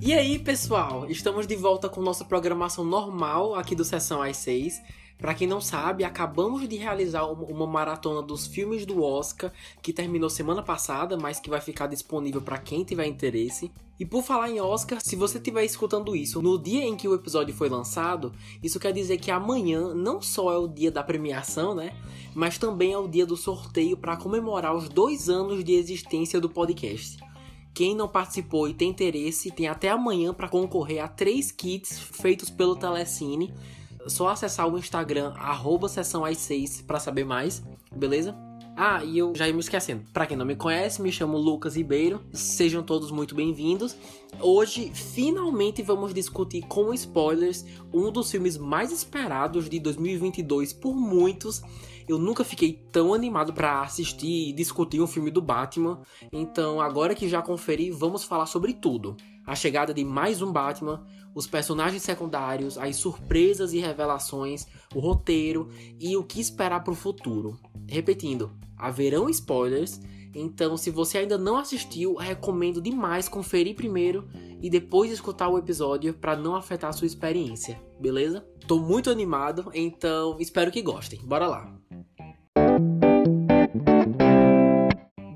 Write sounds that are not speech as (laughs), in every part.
E aí, pessoal, estamos de volta com nossa programação normal aqui do Sessão às 6. Para quem não sabe, acabamos de realizar uma maratona dos filmes do Oscar que terminou semana passada, mas que vai ficar disponível para quem tiver interesse. E por falar em Oscar, se você estiver escutando isso no dia em que o episódio foi lançado, isso quer dizer que amanhã não só é o dia da premiação, né? Mas também é o dia do sorteio para comemorar os dois anos de existência do podcast. Quem não participou e tem interesse, tem até amanhã para concorrer a três kits feitos pelo Telecine. Só acessar o Instagram, arroba sessão às 6 para saber mais, beleza? Ah, e eu já ia me esquecendo. Para quem não me conhece, me chamo Lucas Ribeiro. Sejam todos muito bem-vindos. Hoje, finalmente, vamos discutir com spoilers um dos filmes mais esperados de 2022 por muitos eu nunca fiquei tão animado para assistir e discutir um filme do Batman. Então, agora que já conferi, vamos falar sobre tudo. A chegada de mais um Batman, os personagens secundários, as surpresas e revelações, o roteiro e o que esperar para o futuro. Repetindo, haverão spoilers, então se você ainda não assistiu, recomendo demais conferir primeiro e depois escutar o episódio para não afetar a sua experiência, beleza? Tô muito animado, então espero que gostem. Bora lá.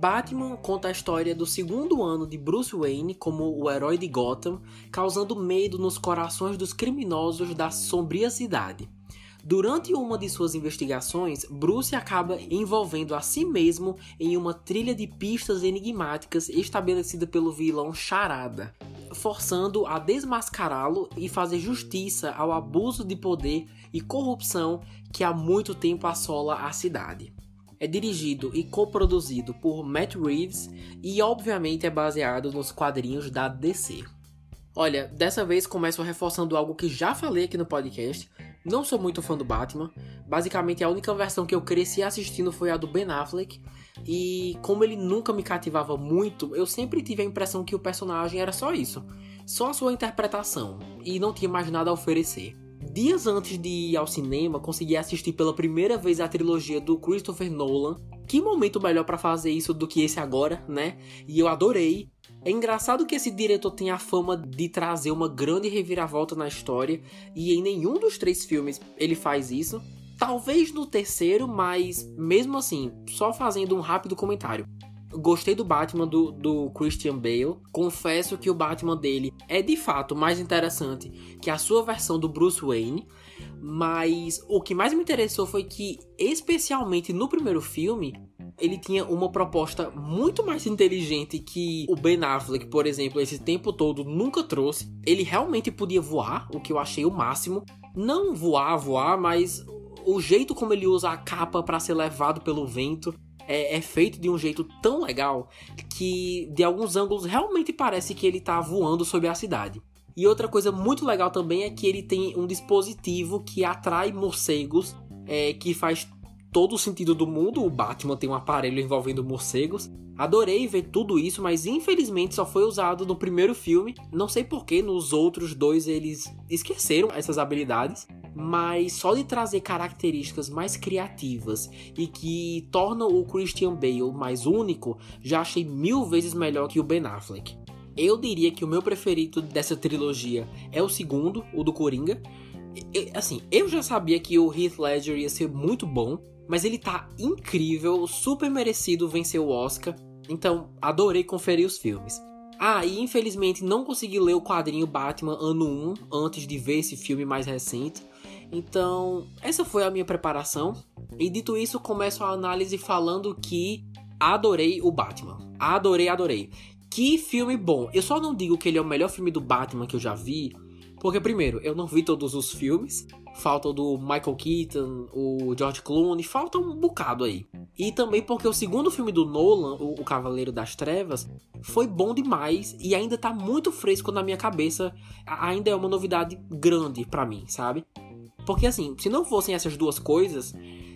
Batman conta a história do segundo ano de Bruce Wayne como o herói de Gotham, causando medo nos corações dos criminosos da sombria cidade. Durante uma de suas investigações, Bruce acaba envolvendo a si mesmo em uma trilha de pistas enigmáticas estabelecida pelo vilão Charada, forçando a desmascará-lo e fazer justiça ao abuso de poder e corrupção que há muito tempo assola a cidade é dirigido e coproduzido por Matt Reeves e obviamente é baseado nos quadrinhos da DC. Olha, dessa vez começo reforçando algo que já falei aqui no podcast. Não sou muito fã do Batman. Basicamente a única versão que eu cresci assistindo foi a do Ben Affleck. E como ele nunca me cativava muito, eu sempre tive a impressão que o personagem era só isso. Só a sua interpretação. E não tinha mais nada a oferecer. Dias antes de ir ao cinema, consegui assistir pela primeira vez a trilogia do Christopher Nolan. Que momento melhor para fazer isso do que esse agora, né? E eu adorei. É engraçado que esse diretor tem a fama de trazer uma grande reviravolta na história, e em nenhum dos três filmes ele faz isso. Talvez no terceiro, mas mesmo assim, só fazendo um rápido comentário. Gostei do Batman do, do Christian Bale. Confesso que o Batman dele é de fato mais interessante que a sua versão do Bruce Wayne. Mas o que mais me interessou foi que, especialmente no primeiro filme, ele tinha uma proposta muito mais inteligente que o Ben Affleck, por exemplo, esse tempo todo nunca trouxe. Ele realmente podia voar, o que eu achei o máximo. Não voar, voar, mas o jeito como ele usa a capa para ser levado pelo vento é, é, feito de um jeito tão legal que de alguns ângulos realmente parece que ele está voando sobre a cidade. E outra coisa muito legal também é que ele tem um dispositivo que atrai morcegos, é, que faz todo o sentido do mundo. O Batman tem um aparelho envolvendo morcegos. Adorei ver tudo isso, mas infelizmente só foi usado no primeiro filme. Não sei porquê, nos outros dois eles esqueceram essas habilidades mas só de trazer características mais criativas e que tornam o Christian Bale mais único, já achei mil vezes melhor que o Ben Affleck. Eu diria que o meu preferido dessa trilogia é o segundo, o do Coringa. assim, eu já sabia que o Heath Ledger ia ser muito bom, mas ele tá incrível, super merecido vencer o Oscar. Então, adorei conferir os filmes. Ah, e infelizmente não consegui ler o quadrinho Batman ano 1 antes de ver esse filme mais recente. Então, essa foi a minha preparação. E dito isso, começo a análise falando que adorei o Batman. Adorei, adorei. Que filme bom. Eu só não digo que ele é o melhor filme do Batman que eu já vi, porque primeiro, eu não vi todos os filmes. Falta o do Michael Keaton, o George Clooney, falta um bocado aí. E também porque o segundo filme do Nolan, o, Cavaleiro das Trevas, foi bom demais e ainda tá muito fresco na minha cabeça. Ainda é uma novidade grande para mim, sabe? Porque assim, se não fossem essas duas coisas,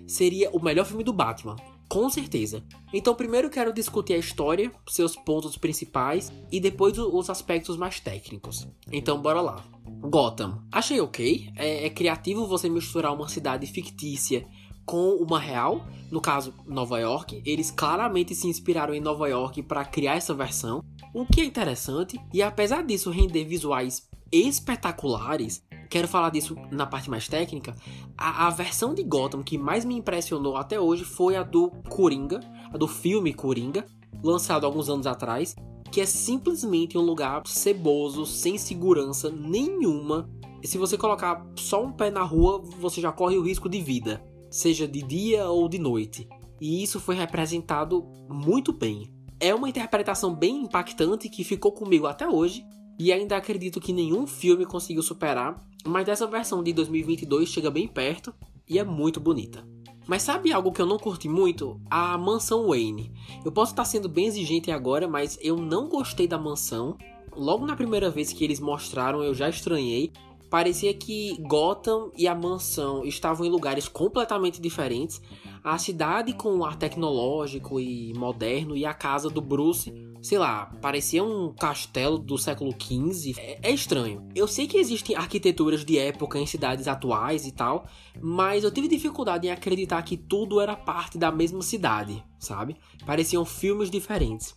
seria o melhor filme do Batman. Com certeza. Então, primeiro quero discutir a história, seus pontos principais e depois os aspectos mais técnicos. Então, bora lá. Gotham. Achei ok. É, é criativo você misturar uma cidade fictícia com uma real, no caso Nova York. Eles claramente se inspiraram em Nova York para criar essa versão, o que é interessante. E apesar disso render visuais espetaculares, quero falar disso na parte mais técnica. A, a, versão de Gotham que mais me impressionou até hoje foi a do Coringa, a do filme Coringa, lançado alguns anos atrás, que é simplesmente um lugar ceboso, sem segurança nenhuma. Se você colocar só um pé na rua, você já corre o risco de vida, seja de dia ou de noite. E isso foi representado muito bem. É uma interpretação bem impactante que ficou comigo até hoje e ainda acredito que nenhum filme conseguiu superar, mas dessa versão de 2022 chega bem perto e é muito bonita. Mas sabe algo que eu não curti muito? A mansão Wayne. Eu posso estar sendo bem exigente agora, mas eu não gostei da mansão. Logo na primeira vez que eles mostraram, eu já estranhei. Parecia que Gotham e a mansão estavam em lugares completamente diferentes. A cidade com um ar tecnológico e moderno e a casa do Bruce, sei lá, parecia um castelo do século XV. É, é estranho. Eu sei que existem arquiteturas de época em cidades atuais e tal, mas eu tive dificuldade em acreditar que tudo era parte da mesma cidade, sabe? Pareciam filmes diferentes.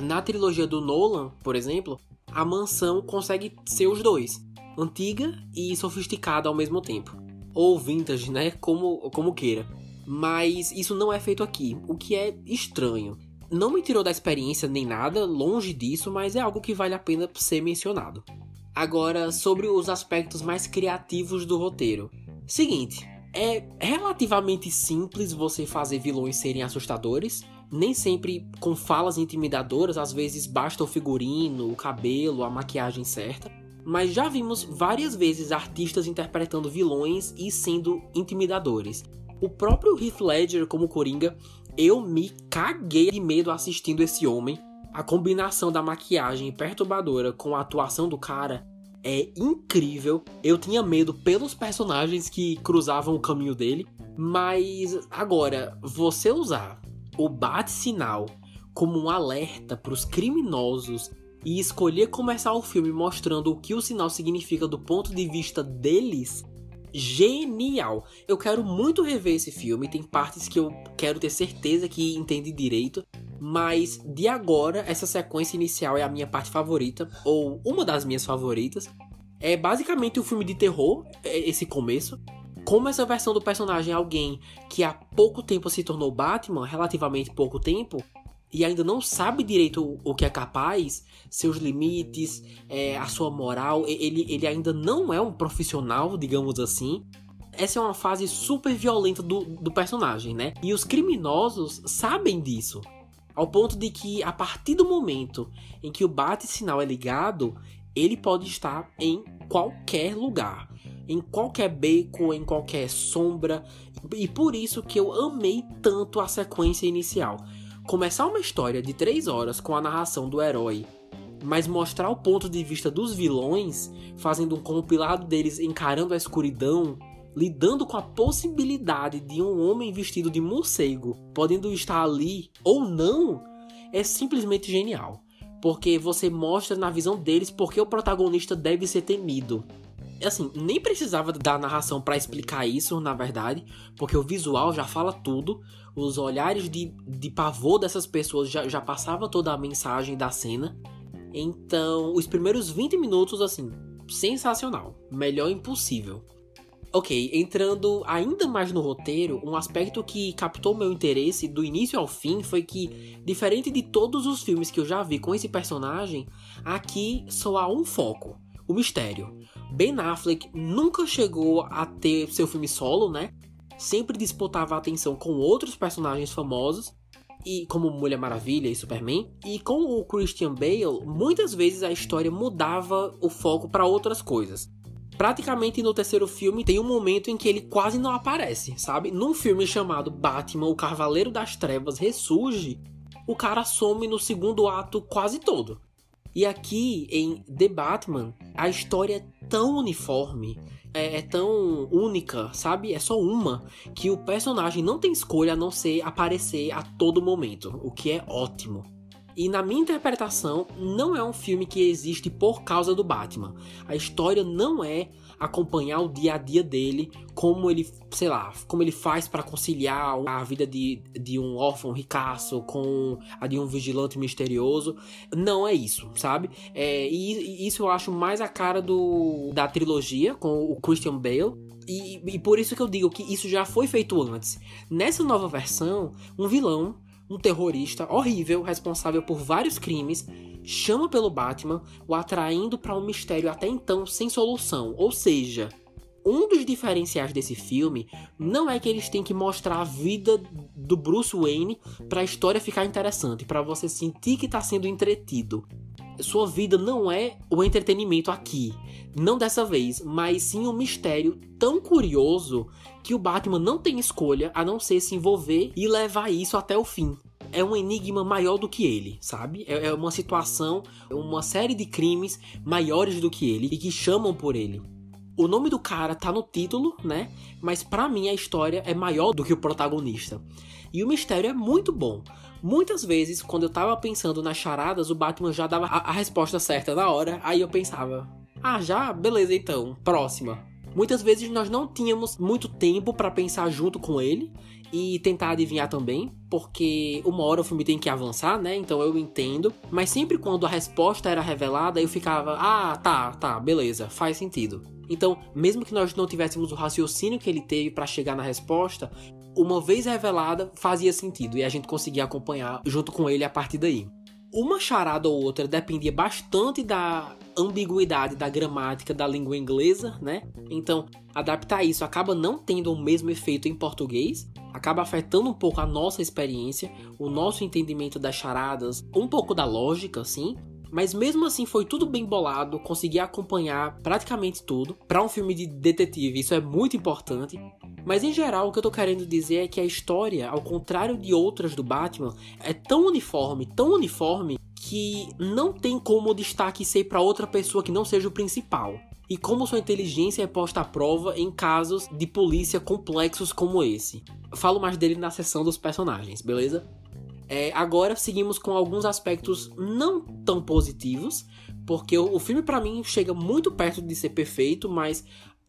Na trilogia do Nolan, por exemplo, a mansão consegue ser os dois antiga e sofisticada ao mesmo tempo. Ou vintage, né? Como, como queira. Mas isso não é feito aqui, o que é estranho. Não me tirou da experiência nem nada, longe disso, mas é algo que vale a pena ser mencionado. Agora, sobre os aspectos mais criativos do roteiro. Seguinte, é relativamente simples você fazer vilões serem assustadores, nem sempre com falas intimidadoras, às vezes basta o figurino, o cabelo, a maquiagem certa mas já vimos várias vezes artistas interpretando vilões e sendo intimidadores. O próprio Heath Ledger como Coringa, eu me caguei de medo assistindo esse homem. A combinação da maquiagem perturbadora com a atuação do cara é incrível. Eu tinha medo pelos personagens que cruzavam o caminho dele, mas agora você usar o bate-sinal como um alerta para os criminosos e escolher começar o filme mostrando o que o sinal significa do ponto de vista deles, genial. Eu quero muito rever esse filme, tem partes que eu quero ter certeza que entende direito, mas de agora essa sequência inicial é a minha parte favorita ou uma das minhas favoritas. É basicamente um filme de terror, é, esse começo. Como essa versão do personagem é alguém que há pouco tempo se tornou Batman, relativamente pouco tempo, e ainda não sabe direito o, que é capaz, seus limites, é, a sua moral, ele, ele ainda não é um profissional, digamos assim. Essa é uma fase super violenta do, do personagem, né? E os criminosos sabem disso. Ao ponto de que, a partir do momento em que o bate-sinal é ligado, ele pode estar em qualquer lugar, em qualquer beco, em qualquer sombra. E por isso que eu amei tanto a sequência inicial começar uma história de três horas com a narração do herói, mas mostrar o ponto de vista dos vilões, fazendo um compilado deles encarando a escuridão, lidando com a possibilidade de um homem vestido de morcego podendo estar ali ou não, é simplesmente genial. Porque você mostra na visão deles porque o protagonista deve ser temido assim, nem precisava da narração para explicar isso, na verdade, porque o visual já fala tudo. Os olhares de, de pavor dessas pessoas já, já passava toda a mensagem da cena. Então, os primeiros 20 minutos, assim, sensacional. Melhor impossível. Ok, entrando ainda mais no roteiro, um aspecto que captou meu interesse do início ao fim foi que, diferente de todos os filmes que eu já vi com esse personagem, aqui só há um foco: o mistério. Ben Affleck nunca chegou a ter seu filme solo, né? Sempre disputava a atenção com outros personagens famosos, e como Mulher Maravilha e Superman. E com o Christian Bale, muitas vezes a história mudava o foco para outras coisas. Praticamente no terceiro filme tem um momento em que ele quase não aparece, sabe? Num filme chamado Batman, o Cavaleiro das Trevas ressurge, o cara some no segundo ato quase todo. E aqui em The Batman, a história é tão uniforme, é, é, tão única, sabe? É só uma que o personagem não tem escolha a não ser aparecer a todo momento, o que é ótimo. E na minha interpretação, não é um filme que existe por causa do Batman. A história não é acompanhar o dia a dia dele, como ele, sei lá, como ele faz para conciliar a vida de, de um órfão ricaço com a de um vigilante misterioso. Não é isso, sabe? É, e, isso eu acho mais a cara do da trilogia com o Christian Bale. E, e por isso que eu digo que isso já foi feito antes. Nessa nova versão, um vilão um terrorista horrível, responsável por vários crimes, chama pelo Batman, o atraindo para um mistério até então sem solução. Ou seja, um dos diferenciais desse filme não é que eles têm que mostrar a vida do Bruce Wayne para a história ficar interessante, para você sentir que está sendo entretido. Sua vida não é o entretenimento aqui, não dessa vez, mas sim um mistério tão curioso que o Batman não tem escolha a não ser se envolver e levar isso até o fim. É um enigma maior do que ele, sabe? É, é uma situação, uma série de crimes maiores do que ele e que chamam por ele. O nome do cara tá no título, né? Mas para mim a história é maior do que o protagonista. E o mistério é muito bom. Muitas vezes, quando eu tava pensando nas charadas, o Batman já dava a, a resposta certa na hora. Aí eu pensava: ah, já? Beleza então, próxima. Muitas vezes nós não tínhamos muito tempo para pensar junto com ele e tentar adivinhar também, porque uma hora o filme tem que avançar, né? Então eu entendo. Mas sempre quando a resposta era revelada, eu ficava: ah, tá, tá, beleza, faz sentido. Então, mesmo que nós não tivéssemos o raciocínio que ele teve para chegar na resposta, uma vez revelada, fazia sentido e a gente conseguia acompanhar junto com ele a partir daí. Uma charada ou outra dependia bastante da ambiguidade da gramática da língua inglesa, né? Então, adaptar isso acaba não tendo o mesmo efeito em português, acaba afetando um pouco a nossa experiência, o nosso entendimento das charadas, um pouco da lógica, assim. Mas mesmo assim foi tudo bem bolado, consegui acompanhar praticamente tudo. Para um filme de detetive, isso é muito importante. Mas em geral, o que eu tô querendo dizer é que a história, ao contrário de outras do Batman, é tão uniforme, tão uniforme, que não tem como o destaque ser para outra pessoa que não seja o principal. E como sua inteligência é posta à prova em casos de polícia complexos como esse. falo mais dele na seção dos personagens, beleza? É, agora seguimos com alguns aspectos não tão positivos, porque o, o filme para mim chega muito perto de ser perfeito, mas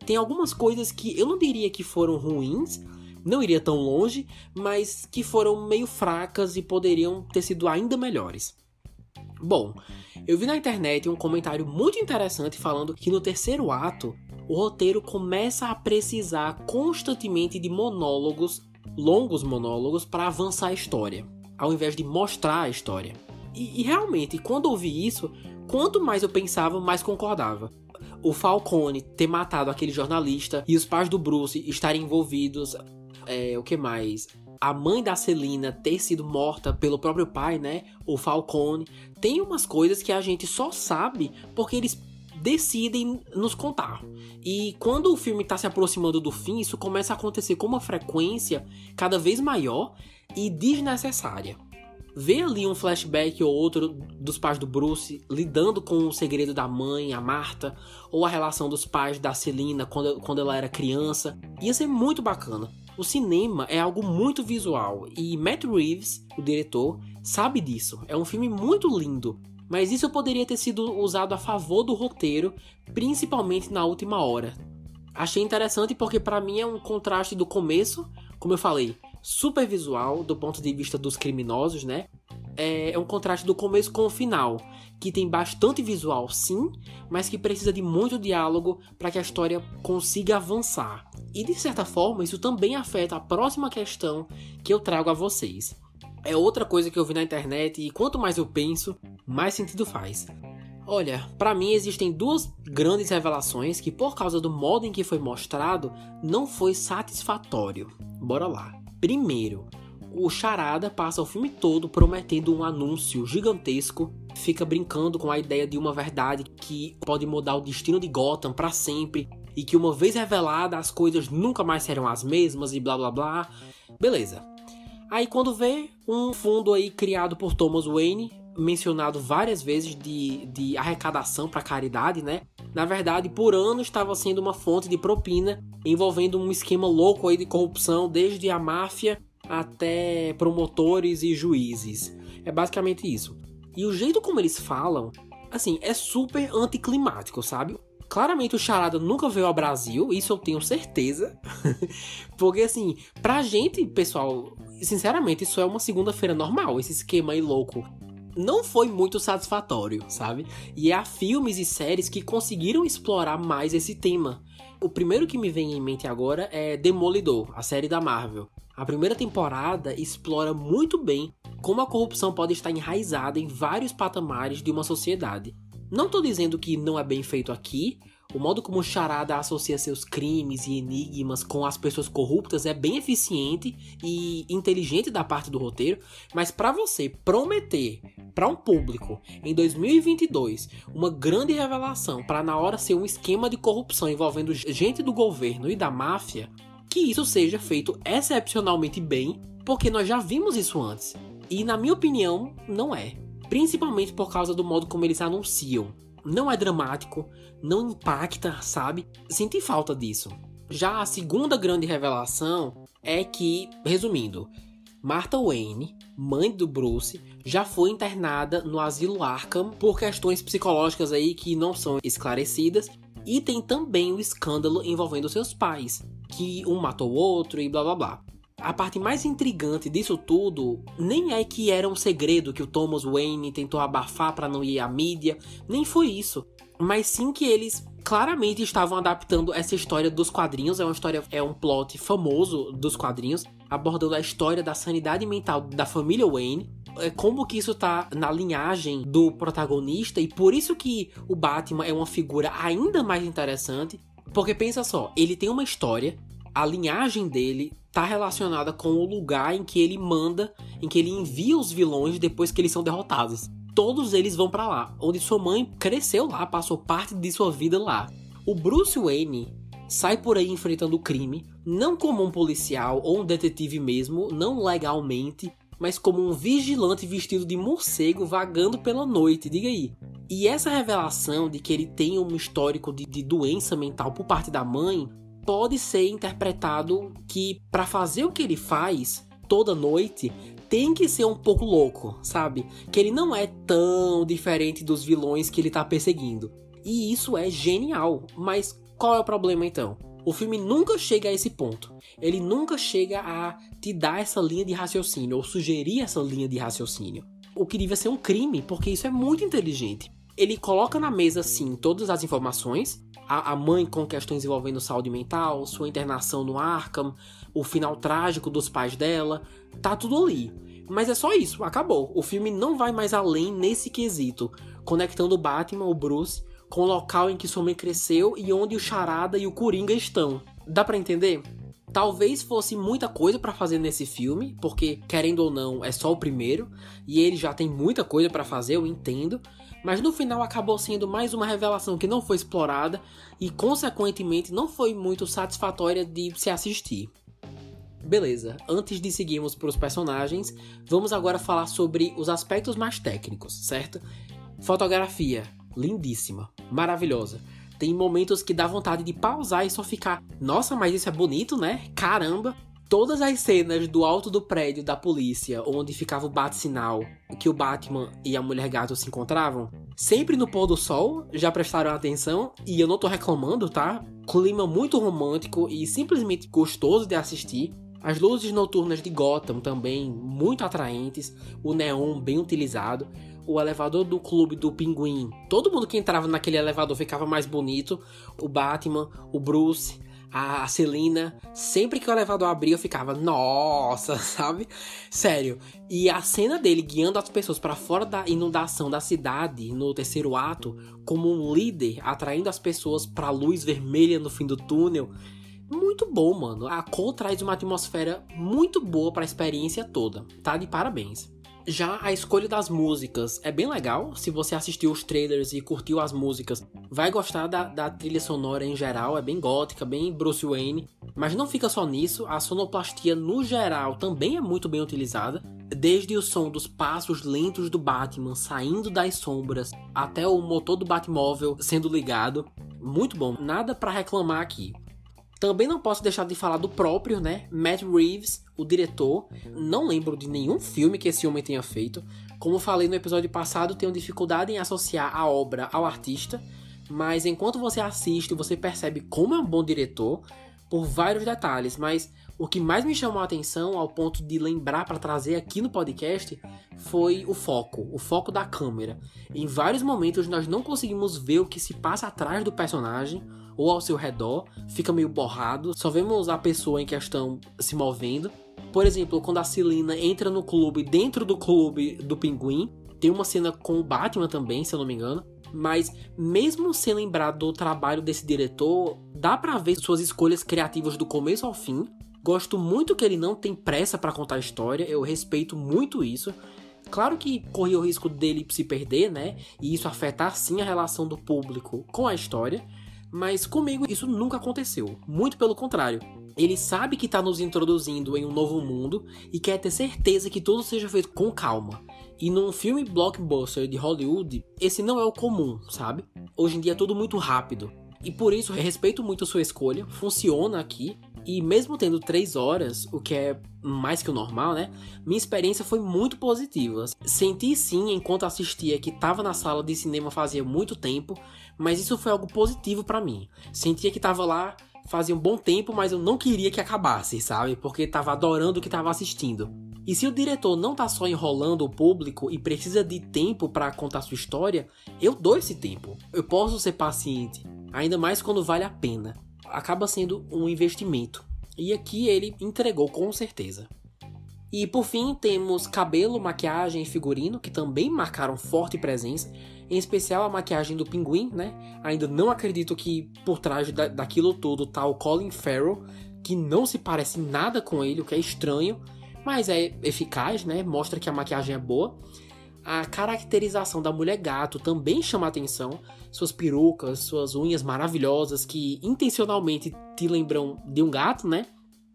tem algumas coisas que eu não diria que foram ruins, não iria tão longe, mas que foram meio fracas e poderiam ter sido ainda melhores. Bom, eu vi na internet um comentário muito interessante falando que no terceiro ato o roteiro começa a precisar constantemente de monólogos, longos monólogos, para avançar a história, ao invés de mostrar a história. E, e realmente, quando ouvi isso, quanto mais eu pensava, mais concordava o Falcone ter matado aquele jornalista e os pais do Bruce estarem envolvidos. É, o que mais? A mãe da Celina ter sido morta pelo próprio pai, né? O Falcone. Tem umas coisas que a gente só sabe porque eles decidem nos contar. E quando o filme está se aproximando do fim, isso começa a acontecer com uma frequência cada vez maior e desnecessária ver ali um flashback ou outro dos pais do Bruce lidando com o segredo da mãe, a Marta, ou a relação dos pais da Celina quando, quando ela era criança, ia ser muito bacana. O cinema é algo muito visual e Matt Reeves, o diretor, sabe disso. É um filme muito lindo, mas isso poderia ter sido usado a favor do roteiro, principalmente na última hora. Achei interessante porque para mim é um contraste do começo, como eu falei, super visual do ponto de vista dos criminosos, né? É, é um contraste do começo com o final, que tem bastante visual, sim, mas que precisa de muito diálogo para que a história consiga avançar. E de certa forma, isso também afeta a próxima questão que eu trago a vocês. É outra coisa que eu vi na internet e quanto mais eu penso, mais sentido faz. Olha, para mim existem duas grandes revelações que, por causa do modo em que foi mostrado, não foi satisfatório. Bora lá. Primeiro, o Charada passa o filme todo prometendo um anúncio gigantesco, fica brincando com a ideia de uma verdade que pode mudar o destino de Gotham para sempre e que uma vez revelada as coisas nunca mais serão as mesmas e blá blá blá. Beleza. Aí quando vê um fundo aí criado por Thomas Wayne, mencionado várias vezes de, de arrecadação para caridade, né? Na verdade, por anos estava sendo uma fonte de propina envolvendo um esquema louco aí de corrupção, desde a máfia até promotores e juízes. É basicamente isso. E o jeito como eles falam, assim, é super anticlimático, sabe? Claramente o Charada nunca veio ao Brasil, isso eu tenho certeza. (laughs) Porque assim, pra gente, pessoal, sinceramente, isso é uma segunda-feira normal, esse esquema aí louco. Não foi muito satisfatório, sabe? E há filmes e séries que conseguiram explorar mais esse tema. O primeiro que me vem em mente agora é Demolidor, a série da Marvel. A primeira temporada explora muito bem como a corrupção pode estar enraizada em vários patamares de uma sociedade. Não estou dizendo que não é bem feito aqui, o modo como Charada associa seus crimes e enigmas com as pessoas corruptas é bem eficiente e inteligente da parte do roteiro, mas para você prometer para um público em 2022 uma grande revelação para na hora ser um esquema de corrupção envolvendo gente do governo e da máfia, que isso seja feito excepcionalmente bem, porque nós já vimos isso antes. E na minha opinião, não é. Principalmente por causa do modo como eles anunciam. Não é dramático, não impacta, sabe? Senti falta disso. Já a segunda grande revelação é que, resumindo, Martha Wayne, mãe do Bruce, já foi internada no asilo Arkham por questões psicológicas aí que não são esclarecidas. E tem também o escândalo envolvendo seus pais, que um matou o outro e blá blá blá. A parte mais intrigante disso tudo nem é que era um segredo que o Thomas Wayne tentou abafar para não ir à mídia, nem foi isso, mas sim que eles claramente estavam adaptando essa história dos quadrinhos, é uma história é um plot famoso dos quadrinhos, abordando a história da sanidade mental da família Wayne, é como que isso tá na linhagem do protagonista e por isso que o Batman é uma figura ainda mais interessante, porque pensa só, ele tem uma história, a linhagem dele está relacionada com o lugar em que ele manda, em que ele envia os vilões depois que eles são derrotados. Todos eles vão para lá, onde sua mãe cresceu lá, passou parte de sua vida lá. O Bruce Wayne sai por aí enfrentando o crime, não como um policial ou um detetive mesmo, não legalmente, mas como um vigilante vestido de morcego vagando pela noite, diga aí. E essa revelação de que ele tem um histórico de, de doença mental por parte da mãe pode ser interpretado que para fazer o que ele faz toda noite tem que ser um pouco louco, sabe? Que ele não é tão diferente dos vilões que ele tá perseguindo. E isso é genial. Mas qual é o problema então? O filme nunca chega a esse ponto. Ele nunca chega a te dar essa linha de raciocínio ou sugerir essa linha de raciocínio. O que devia ser um crime, porque isso é muito inteligente. Ele coloca na mesa, sim, todas as informações, a, a mãe com questões envolvendo saúde mental, sua internação no Arkham, o final trágico dos pais dela, tá tudo ali. Mas é só isso, acabou. O filme não vai mais além nesse quesito, conectando o Batman, o Bruce, com o local em que sua mãe cresceu e onde o Charada e o Coringa estão. Dá para entender? Talvez fosse muita coisa para fazer nesse filme, porque querendo ou não, é só o primeiro e ele já tem muita coisa para fazer, eu entendo, mas no final acabou sendo mais uma revelação que não foi explorada e, consequentemente, não foi muito satisfatória de se assistir. Beleza, antes de seguirmos para os personagens, vamos agora falar sobre os aspectos mais técnicos, certo? Fotografia, lindíssima, maravilhosa. Tem momentos que dá vontade de pausar e só ficar, nossa, mas isso é bonito, né? Caramba! Todas as cenas do alto do prédio da polícia, onde ficava o bate-sinal, que o Batman e a Mulher Gato se encontravam, sempre no pôr do sol, já prestaram atenção, e eu não tô reclamando, tá? Clima muito romântico e simplesmente gostoso de assistir. As luzes noturnas de Gotham também muito atraentes, o neon bem utilizado, o elevador do clube do Pinguim. Todo mundo que entrava naquele elevador ficava mais bonito. O Batman, o Bruce, a Celina, sempre que o elevador abria, eu ficava, nossa, (laughs) sabe? Sério. E a cena dele guiando as pessoas para fora da inundação da cidade no terceiro ato, como um líder, atraindo as pessoas para a luz vermelha no fim do túnel. Muito bom, mano. A cor traz uma atmosfera muito boa para a experiência toda. Tá de parabéns. Já a escolha das músicas é bem legal. Se você assistiu os trailers e curtiu as músicas, vai gostar da, da trilha sonora em geral. É bem gótica, bem Bruce Wayne. Mas não fica só nisso, a sonoplastia no geral também é muito bem utilizada. Desde o som dos passos lentos do Batman saindo das sombras até o motor do Batmóvel sendo ligado. Muito bom, nada para reclamar aqui. Também não posso deixar de falar do próprio, né? Matt Reeves, o diretor. Não lembro de nenhum filme que esse homem tenha feito. Como falei no episódio passado, tenho dificuldade em associar a obra ao artista. mas enquanto você assiste, você percebe como é um bom diretor por vários detalhes, mas o que mais me chamou a atenção ao ponto de lembrar para trazer aqui no podcast foi o foco, o foco da câmera. Em vários momentos nós não conseguimos ver o que se passa atrás do personagem ou ao seu redor, fica meio borrado, só vemos a pessoa em questão se movendo. Por exemplo, quando a Celina entra no clube, dentro do clube do Pinguim, tem uma cena com o Batman também, se eu não me engano. Mas mesmo sem lembrar do trabalho desse diretor, dá para ver suas escolhas criativas do começo ao fim. Gosto muito que ele não tem pressa para contar a história, eu respeito muito isso. Claro que corria o risco dele se perder, né? E isso afetar sim a relação do público com a história. Mas comigo isso nunca aconteceu. Muito pelo contrário. Ele sabe que está nos introduzindo em um novo mundo e quer ter certeza que tudo seja feito com calma. E num filme blockbuster de Hollywood, esse não é o comum, sabe? Hoje em dia é tudo muito rápido. E por isso respeito muito a sua escolha, funciona aqui. E mesmo tendo três horas, o que é mais que o normal, né? Minha experiência foi muito positiva. Senti sim, enquanto assistia, que estava na sala de cinema fazia muito tempo, mas isso foi algo positivo para mim. Sentia que estava lá fazia um bom tempo, mas eu não queria que acabasse, sabe? Porque tava adorando o que tava assistindo. E se o diretor não tá só enrolando o público e precisa de tempo para contar sua história, eu dou esse tempo. Eu posso ser paciente, ainda mais quando vale a pena. Acaba sendo um investimento. E aqui ele entregou com certeza. E por fim, temos cabelo, maquiagem e figurino, que também marcaram forte presença, em especial a maquiagem do pinguim, né? Ainda não acredito que por trás da, daquilo tudo tá o Colin Farrell, que não se parece nada com ele, o que é estranho, mas é eficaz, né? Mostra que a maquiagem é boa. A caracterização da mulher gato também chama atenção. Suas perucas, suas unhas maravilhosas que intencionalmente te lembram de um gato, né?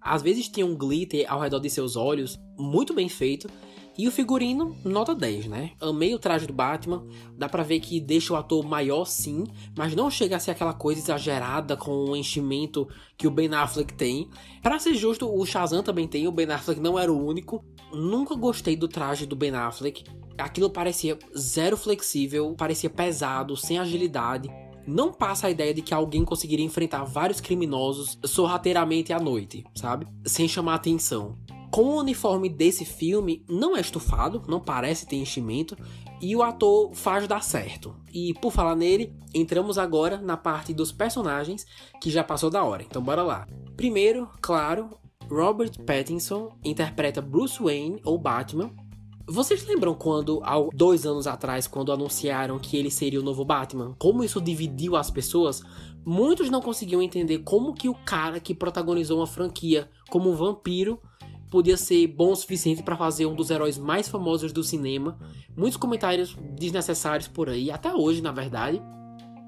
Às vezes tinha um glitter ao redor de seus olhos, muito bem feito. E o figurino, nota 10, né? Amei o traje do Batman. Dá pra ver que deixa o ator maior, sim, mas não chega a ser aquela coisa exagerada com o enchimento que o Ben Affleck tem. Para ser justo, o Shazam também tem, o Ben Affleck não era o único. Nunca gostei do traje do Ben Affleck. Aquilo parecia zero flexível, parecia pesado, sem agilidade não passa a ideia de que alguém conseguiria enfrentar vários criminosos sorrateiramente à noite, sabe? Sem chamar atenção. Com o uniforme desse filme, não é estufado, não parece ter enchimento, e o ator faz dar certo. E por falar nele, entramos agora na parte dos personagens que já passou da hora, então bora lá. Primeiro, claro, Robert Pattinson interpreta Bruce Wayne ou Batman, vocês lembram quando, há dois anos atrás, quando anunciaram que ele seria o novo Batman? Como isso dividiu as pessoas? Muitos não conseguiam entender como que o cara que protagonizou uma franquia como um vampiro podia ser bom o suficiente para fazer um dos heróis mais famosos do cinema. Muitos comentários desnecessários por aí, até hoje, na verdade.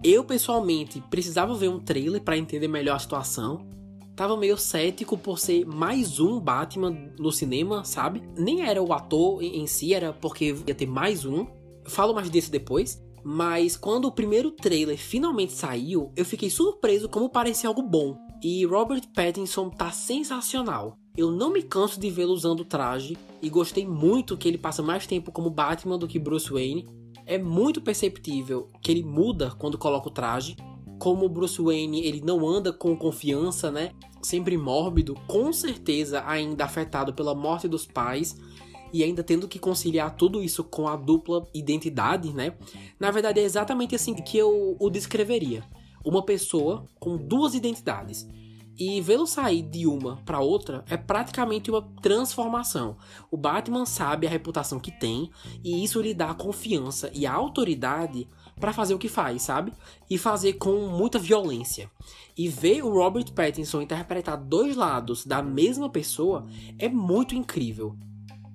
Eu pessoalmente precisava ver um trailer para entender melhor a situação tava meio cético por ser mais um Batman no cinema, sabe? Nem era o ator em si, era porque ia ter mais um. Falo mais disso depois. Mas quando o primeiro trailer finalmente saiu, eu fiquei surpreso como parecia algo bom. E Robert Pattinson tá sensacional. Eu não me canso de vê-lo usando o traje e gostei muito que ele passa mais tempo como Batman do que Bruce Wayne. É muito perceptível que ele muda quando coloca o traje como Bruce Wayne ele não anda com confiança, né? Sempre mórbido, com certeza ainda afetado pela morte dos pais e ainda tendo que conciliar tudo isso com a dupla identidade, né? Na verdade é exatamente assim que eu o descreveria. Uma pessoa com duas identidades. E vê-lo sair de uma para outra é praticamente uma transformação. O Batman sabe a reputação que tem e isso lhe dá a confiança e a autoridade para fazer o que faz, sabe? E fazer com muita violência. E ver o Robert Pattinson interpretar dois lados da mesma pessoa é muito incrível.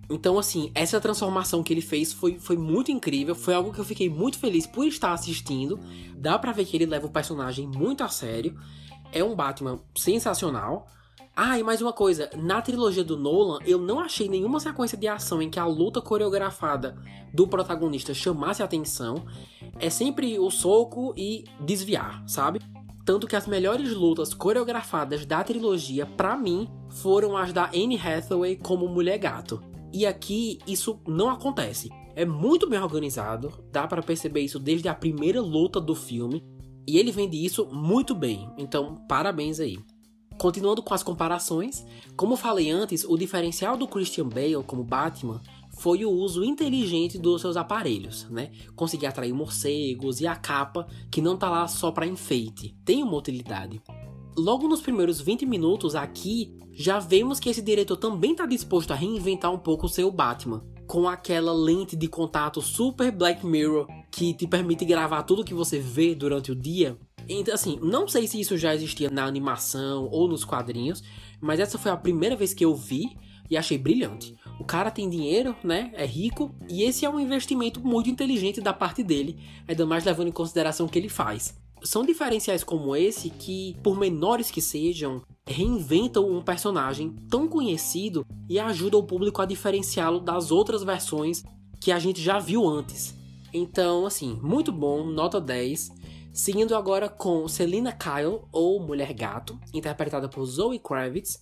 Então, assim, essa transformação que ele fez foi, foi muito incrível. Foi algo que eu fiquei muito feliz por estar assistindo. Dá pra ver que ele leva o personagem muito a sério. É um Batman sensacional. Ah, e mais uma coisa, na trilogia do Nolan, eu não achei nenhuma sequência de ação em que a luta coreografada do protagonista chamasse atenção. É sempre o soco e desviar, sabe? Tanto que as melhores lutas coreografadas da trilogia, para mim, foram as da Anne Hathaway como Mulher Gato. E aqui isso não acontece. É muito bem organizado, dá para perceber isso desde a primeira luta do filme. E ele vende isso muito bem, então parabéns aí. Continuando com as comparações, como falei antes, o diferencial do Christian Bale como Batman foi o uso inteligente dos seus aparelhos, né? Conseguir atrair morcegos e a capa, que não tá lá só para enfeite, tem uma utilidade. Logo nos primeiros 20 minutos aqui, já vemos que esse diretor também está disposto a reinventar um pouco o seu Batman, com aquela lente de contato super Black Mirror que te permite gravar tudo que você vê durante o dia. Então, assim, não sei se isso já existia na animação ou nos quadrinhos, mas essa foi a primeira vez que eu vi e achei brilhante. O cara tem dinheiro, né? É rico e esse é um investimento muito inteligente da parte dele, ainda mais levando em consideração o que ele faz. São diferenciais como esse que, por menores que sejam, reinventam um personagem tão conhecido e ajudam o público a diferenciá-lo das outras versões que a gente já viu antes. Então, assim, muito bom, nota 10. Seguindo agora com Selina Kyle, ou Mulher Gato, interpretada por Zoe Kravitz,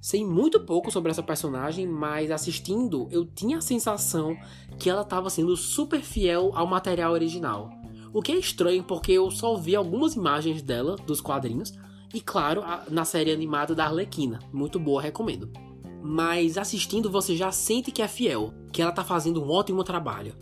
Sei muito pouco sobre essa personagem, mas assistindo eu tinha a sensação que ela estava sendo super fiel ao material original. O que é estranho porque eu só vi algumas imagens dela dos quadrinhos e claro, na série animada da Arlequina. Muito boa, recomendo. Mas assistindo você já sente que é fiel, que ela tá fazendo um ótimo trabalho.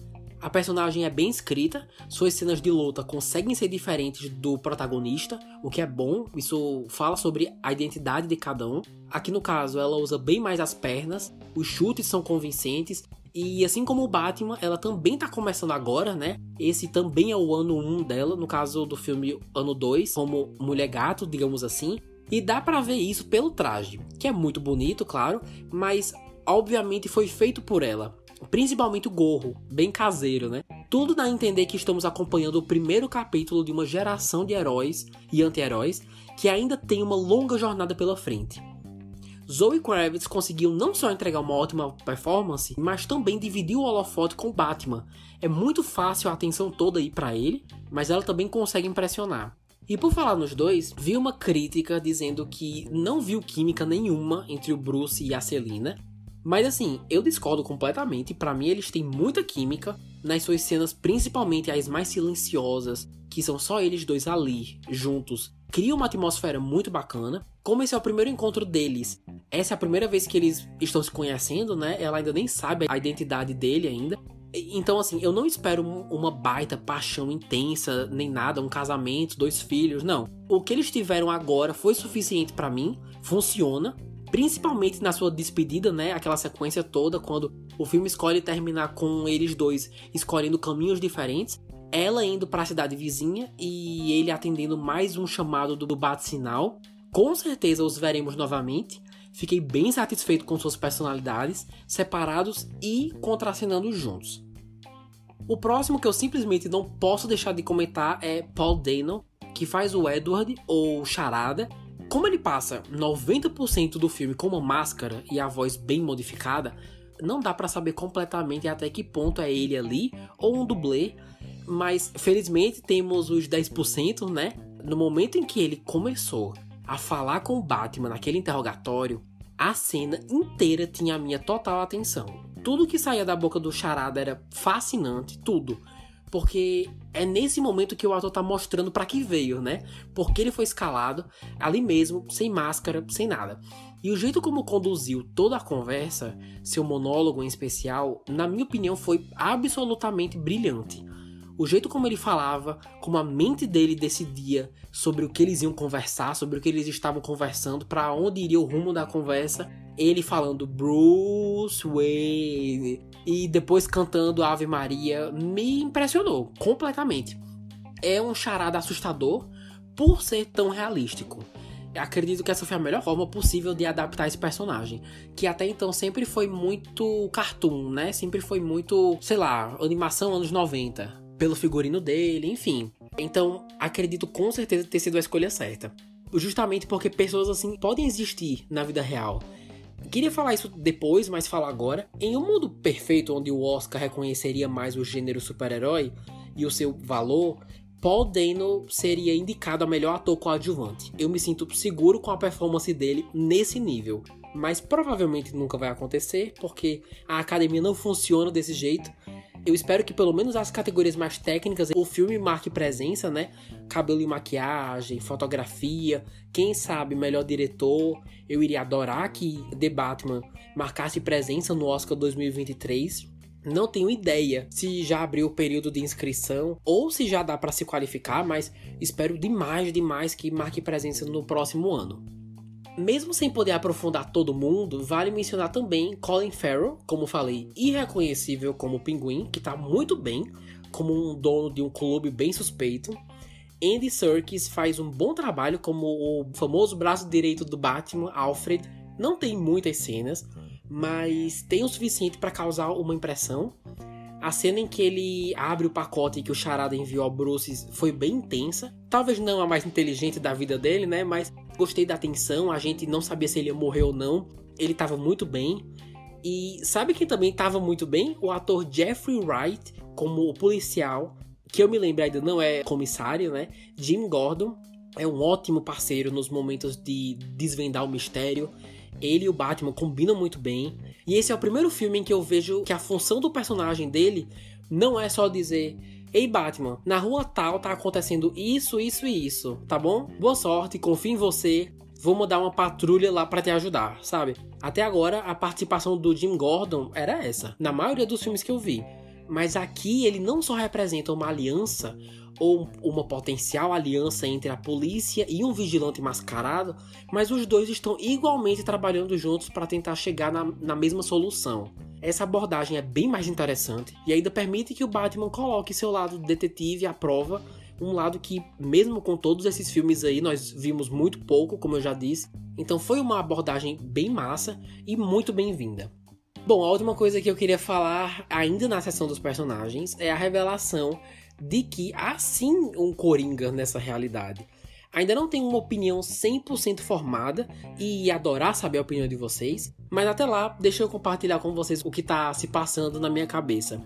A personagem é bem escrita, suas cenas de luta conseguem ser diferentes do protagonista, o que é bom, isso fala sobre a identidade de cada um. Aqui no caso, ela usa bem mais as pernas, os chutes são convincentes, e assim como o Batman, ela também tá começando agora, né? Esse também é o ano 1 dela, no caso do filme ano 2, como Mulher Gato, digamos assim. E dá para ver isso pelo traje, que é muito bonito, claro, mas obviamente foi feito por ela. Principalmente o gorro, bem caseiro, né? Tudo dá a entender que estamos acompanhando o primeiro capítulo de uma geração de heróis e anti-heróis que ainda tem uma longa jornada pela frente. Zoe Kravitz conseguiu não só entregar uma ótima performance, mas também dividir o holofote com Batman. É muito fácil a atenção toda ir para ele, mas ela também consegue impressionar. E por falar nos dois, vi uma crítica dizendo que não viu química nenhuma entre o Bruce e a Selina, mas assim, eu discordo completamente. Para mim, eles têm muita química nas suas cenas, principalmente as mais silenciosas, que são só eles dois ali, juntos. Cria uma atmosfera muito bacana. Como esse é o primeiro encontro deles, essa é a primeira vez que eles estão se conhecendo, né? Ela ainda nem sabe a identidade dele ainda. Então, assim, eu não espero uma baita paixão intensa, nem nada, um casamento, dois filhos, não. O que eles tiveram agora foi suficiente para mim, funciona principalmente na sua despedida, né? Aquela sequência toda, quando o filme escolhe terminar com eles dois escolhendo caminhos diferentes. Ela indo para a cidade vizinha e ele atendendo mais um chamado do bate-sinal. Com certeza os veremos novamente. Fiquei bem satisfeito com suas personalidades, separados e contracenando juntos. O próximo que eu simplesmente não posso deixar de comentar é Paul Dano, que faz o Edward, ou Charada, como ele passa 90% do filme com uma máscara e a voz bem modificada, não dá para saber completamente até que ponto é ele ali ou um dublê, mas felizmente temos os 10%, né? No momento em que ele começou a falar com o Batman naquele interrogatório, a cena inteira tinha a minha total atenção. Tudo que saía da boca do Charada era fascinante, tudo porque é nesse momento que o ator tá mostrando para que veio, né? Porque ele foi escalado ali mesmo, sem máscara, sem nada. E o jeito como conduziu toda a conversa, seu monólogo em especial, na minha opinião foi absolutamente brilhante. O jeito como ele falava, como a mente dele decidia sobre o que eles iam conversar, sobre o que eles estavam conversando, para onde iria o rumo da conversa, ele falando Bruce Wayne e depois cantando Ave Maria me impressionou completamente. É um charada assustador por ser tão realístico. Acredito que essa foi a melhor forma possível de adaptar esse personagem, que até então sempre foi muito cartoon, né? Sempre foi muito, sei lá, animação anos 90, pelo figurino dele, enfim. Então, acredito com certeza ter sido a escolha certa. Justamente porque pessoas assim podem existir na vida real Queria falar isso depois, mas falar agora. Em um mundo perfeito onde o Oscar reconheceria mais o gênero super-herói e o seu valor, Paul Dano seria indicado a melhor ator coadjuvante. Eu me sinto seguro com a performance dele nesse nível. Mas provavelmente nunca vai acontecer, porque a academia não funciona desse jeito. Eu espero que pelo menos as categorias mais técnicas o filme marque presença, né? Cabelo e maquiagem, fotografia, quem sabe melhor diretor. Eu iria adorar que The Batman marcasse presença no Oscar 2023. Não tenho ideia se já abriu o período de inscrição ou se já dá para se qualificar, mas espero demais, demais que marque presença no próximo ano. Mesmo sem poder aprofundar todo mundo, vale mencionar também Colin Farrell, como falei, irreconhecível como Pinguim, que tá muito bem, como um dono de um clube bem suspeito. Andy Serkis faz um bom trabalho como o famoso braço direito do Batman, Alfred. Não tem muitas cenas, mas tem o suficiente para causar uma impressão. A cena em que ele abre o pacote que o Charada enviou ao Bruce foi bem intensa. Talvez não a mais inteligente da vida dele, né? Mas gostei da atenção. A gente não sabia se ele ia morrer ou não. Ele tava muito bem. E sabe quem também tava muito bem? O ator Jeffrey Wright, como o policial, que eu me lembro ainda não é comissário, né? Jim Gordon é um ótimo parceiro nos momentos de desvendar o mistério. Ele e o Batman combinam muito bem. E esse é o primeiro filme em que eu vejo que a função do personagem dele não é só dizer: Ei Batman, na rua tal tá acontecendo isso, isso e isso, tá bom? Boa sorte, confio em você. Vou mandar uma patrulha lá para te ajudar, sabe? Até agora a participação do Jim Gordon era essa, na maioria dos filmes que eu vi. Mas aqui ele não só representa uma aliança ou uma potencial aliança entre a polícia e um vigilante mascarado, mas os dois estão igualmente trabalhando juntos para tentar chegar na, na mesma solução. Essa abordagem é bem mais interessante e ainda permite que o Batman coloque seu lado detetive à prova, um lado que, mesmo com todos esses filmes aí, nós vimos muito pouco, como eu já disse. Então foi uma abordagem bem massa e muito bem-vinda. Bom, a última coisa que eu queria falar, ainda na seção dos personagens, é a revelação de que há sim um Coringa nessa realidade. Ainda não tenho uma opinião 100% formada e adorar saber a opinião de vocês, mas até lá, deixa eu compartilhar com vocês o que está se passando na minha cabeça.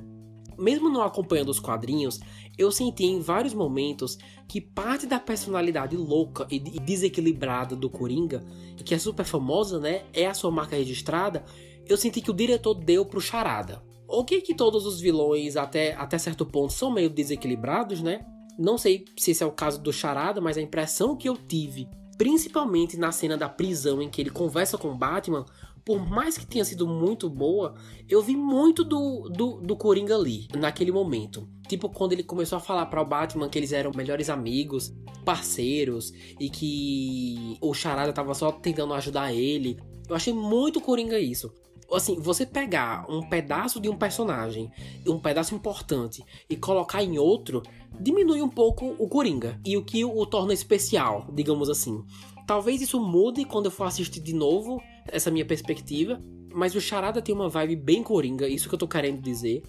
Mesmo não acompanhando os quadrinhos, eu senti em vários momentos que parte da personalidade louca e desequilibrada do Coringa, que é super famosa, né, é a sua marca registrada, eu senti que o diretor deu pro Charada. Ok que todos os vilões, até, até certo ponto, são meio desequilibrados, né? Não sei se esse é o caso do Charada, mas a impressão que eu tive, principalmente na cena da prisão em que ele conversa com Batman, por mais que tenha sido muito boa, eu vi muito do, do, do Coringa ali, naquele momento. Tipo, quando ele começou a falar para o Batman que eles eram melhores amigos, parceiros, e que o Charada tava só tentando ajudar ele. Eu achei muito Coringa isso assim, você pegar um pedaço de um personagem, um pedaço importante, e colocar em outro, diminui um pouco o Coringa. E o que o torna especial, digamos assim. Talvez isso mude quando eu for assistir de novo essa minha perspectiva, mas o Charada tem uma vibe bem Coringa, isso que eu tô querendo dizer.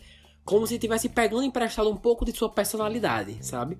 Como se estivesse pegando emprestado um pouco de sua personalidade, sabe?